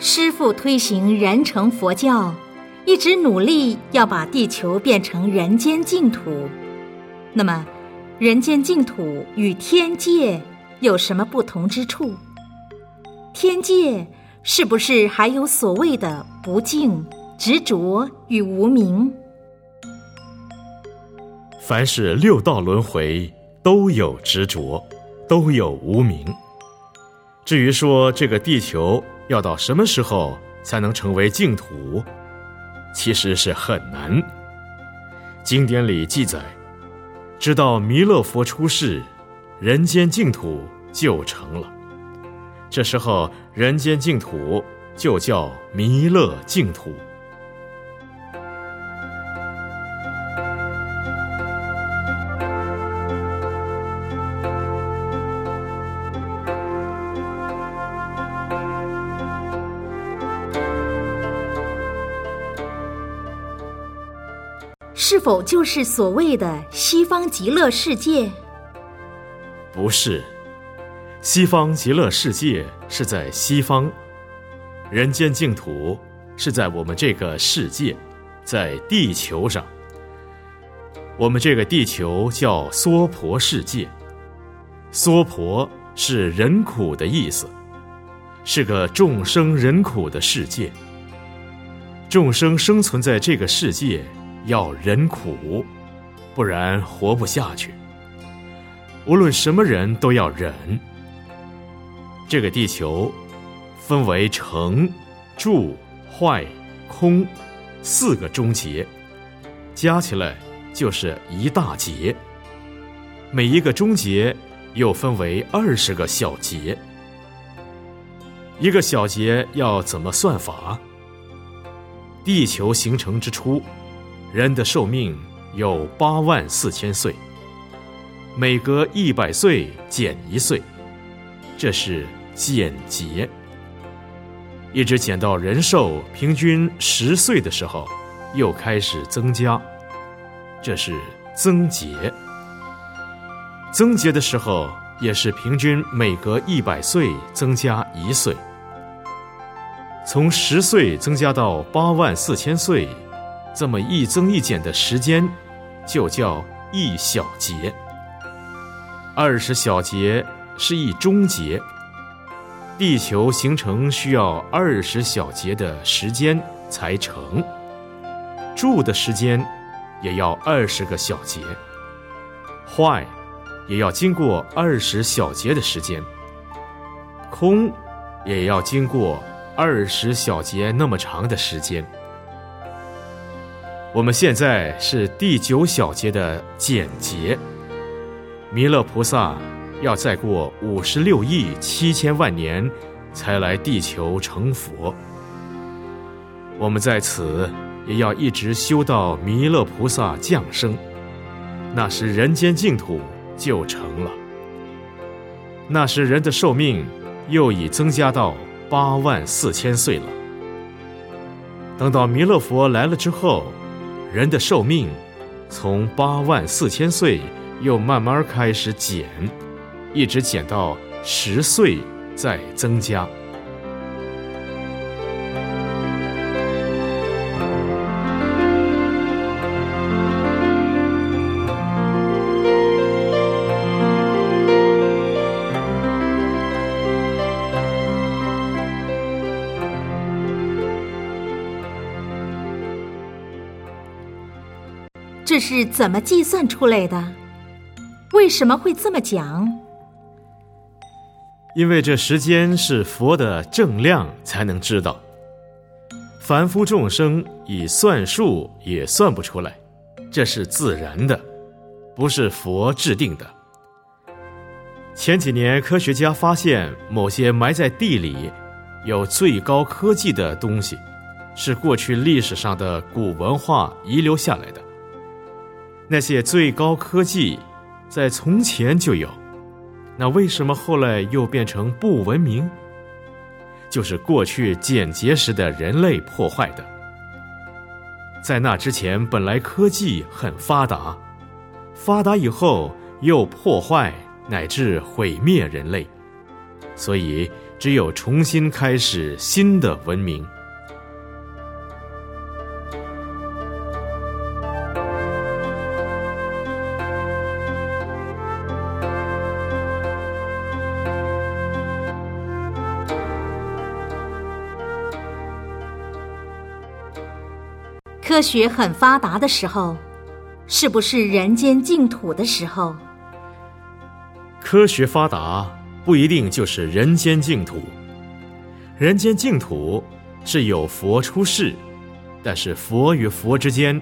师父推行人成佛教，一直努力要把地球变成人间净土。那么，人间净土与天界有什么不同之处？天界是不是还有所谓的不净、执着与无明？凡是六道轮回，都有执着，都有无明。至于说这个地球要到什么时候才能成为净土，其实是很难。经典里记载，直到弥勒佛出世，人间净土就成了。这时候，人间净土就叫弥勒净土。是否就是所谓的西方极乐世界？不是，西方极乐世界是在西方，人间净土是在我们这个世界，在地球上。我们这个地球叫娑婆世界，娑婆是人苦的意思，是个众生人苦的世界。众生生存在这个世界。要忍苦，不然活不下去。无论什么人都要忍。这个地球分为成、住、坏、空四个终结，加起来就是一大劫。每一个终结又分为二十个小节。一个小节要怎么算法？地球形成之初。人的寿命有八万四千岁，每隔一百岁减一岁，这是减节。一直减到人寿平均十岁的时候，又开始增加，这是增节。增节的时候也是平均每隔一百岁增加一岁，从十岁增加到八万四千岁。这么一增一减的时间，就叫一小节。二十小节是一终节。地球形成需要二十小节的时间才成，住的时间也要二十个小节，坏也要经过二十小节的时间，空也要经过二十小节那么长的时间。我们现在是第九小节的简节，弥勒菩萨要再过五十六亿七千万年才来地球成佛。我们在此也要一直修到弥勒菩萨降生，那时人间净土就成了。那时人的寿命又已增加到八万四千岁了。等到弥勒佛来了之后。人的寿命从八万四千岁又慢慢开始减，一直减到十岁再增加。这是怎么计算出来的？为什么会这么讲？因为这时间是佛的正量才能知道，凡夫众生以算术也算不出来，这是自然的，不是佛制定的。前几年科学家发现，某些埋在地里有最高科技的东西，是过去历史上的古文化遗留下来的。那些最高科技，在从前就有，那为什么后来又变成不文明？就是过去简洁时的人类破坏的。在那之前，本来科技很发达，发达以后又破坏乃至毁灭人类，所以只有重新开始新的文明。科学很发达的时候，是不是人间净土的时候？科学发达不一定就是人间净土。人间净土是有佛出世，但是佛与佛之间，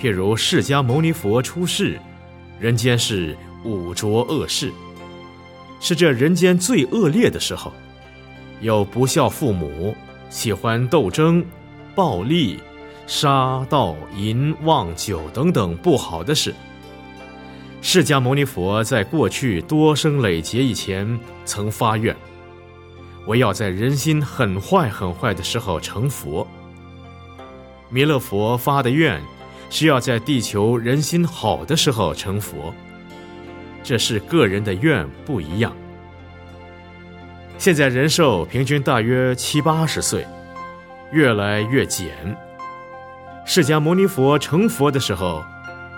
譬如释迦牟尼佛出世，人间是五浊恶世，是这人间最恶劣的时候，有不孝父母，喜欢斗争、暴力。杀盗淫妄酒等等不好的事。释迦牟尼佛在过去多生累劫以前曾发愿，我要在人心很坏很坏的时候成佛。弥勒佛发的愿是要在地球人心好的时候成佛。这是个人的愿不一样。现在人寿平均大约七八十岁，越来越减。释迦牟尼佛成佛的时候，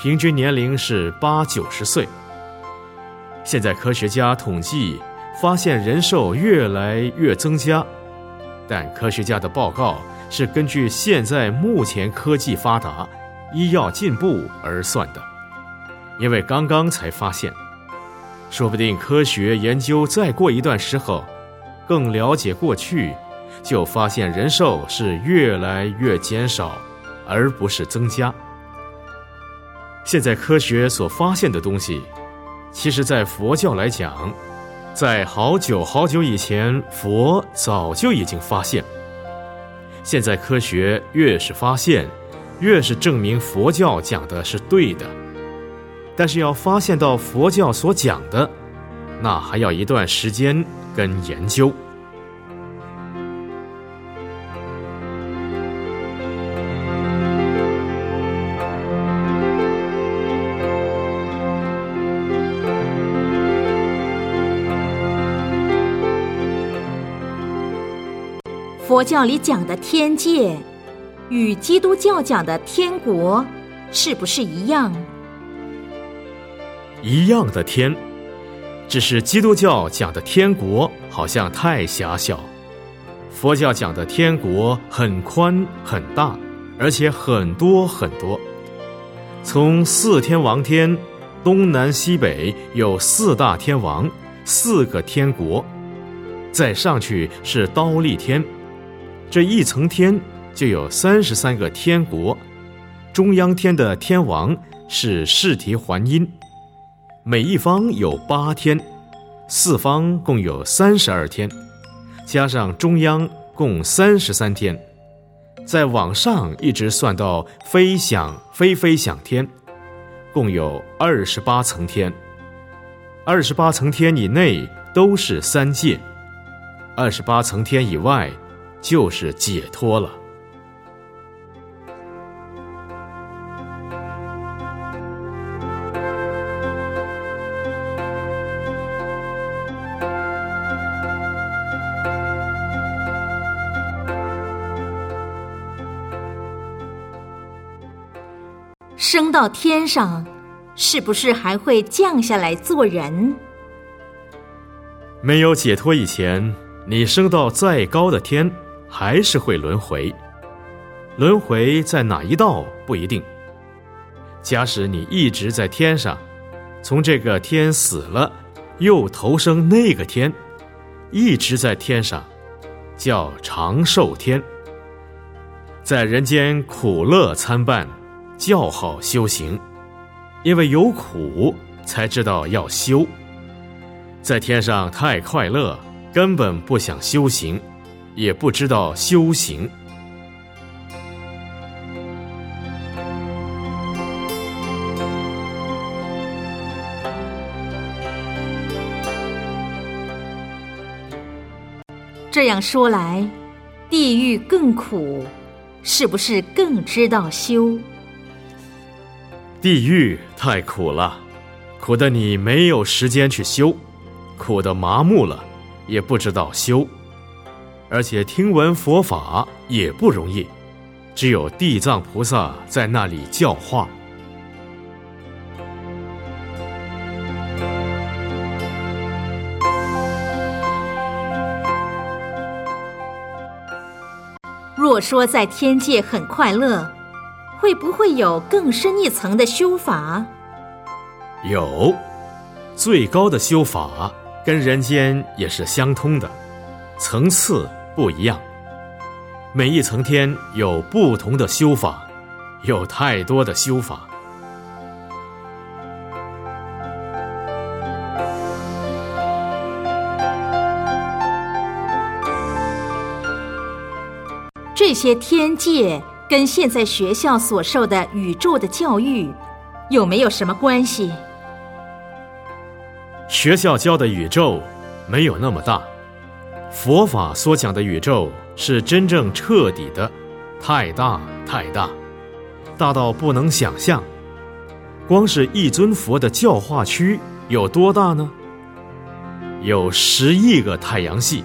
平均年龄是八九十岁。现在科学家统计发现人寿越来越增加，但科学家的报告是根据现在目前科技发达、医药进步而算的，因为刚刚才发现，说不定科学研究再过一段时候，更了解过去，就发现人寿是越来越减少。而不是增加。现在科学所发现的东西，其实，在佛教来讲，在好久好久以前，佛早就已经发现。现在科学越是发现，越是证明佛教讲的是对的。但是要发现到佛教所讲的，那还要一段时间跟研究。佛教里讲的天界，与基督教讲的天国，是不是一样？一样的天，只是基督教讲的天国好像太狭小，佛教讲的天国很宽很大，而且很多很多。从四天王天，东南西北有四大天王，四个天国，再上去是刀立天。这一层天就有三十三个天国，中央天的天王是释提还因，每一方有八天，四方共有三十二天，加上中央共三十三天，再往上一直算到飞想飞飞想天，共有二十八层天，二十八层天以内都是三界，二十八层天以外。就是解脱了。升到天上，是不是还会降下来做人？没有解脱以前，你升到再高的天。还是会轮回，轮回在哪一道不一定。假使你一直在天上，从这个天死了，又投生那个天，一直在天上，叫长寿天。在人间苦乐参半，较好修行，因为有苦才知道要修。在天上太快乐，根本不想修行。也不知道修行。这样说来，地狱更苦，是不是更知道修？地狱太苦了，苦的你没有时间去修，苦的麻木了，也不知道修。而且听闻佛法也不容易，只有地藏菩萨在那里教化。若说在天界很快乐，会不会有更深一层的修法？有，最高的修法跟人间也是相通的，层次不一样。每一层天有不同的修法，有太多的修法。这些天界跟现在学校所受的宇宙的教育有没有什么关系？学校教的宇宙没有那么大，佛法所讲的宇宙是真正彻底的，太大太大，大到不能想象。光是一尊佛的教化区有多大呢？有十亿个太阳系，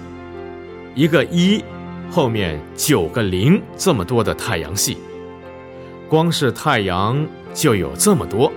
一个一。后面九个零这么多的太阳系，光是太阳就有这么多。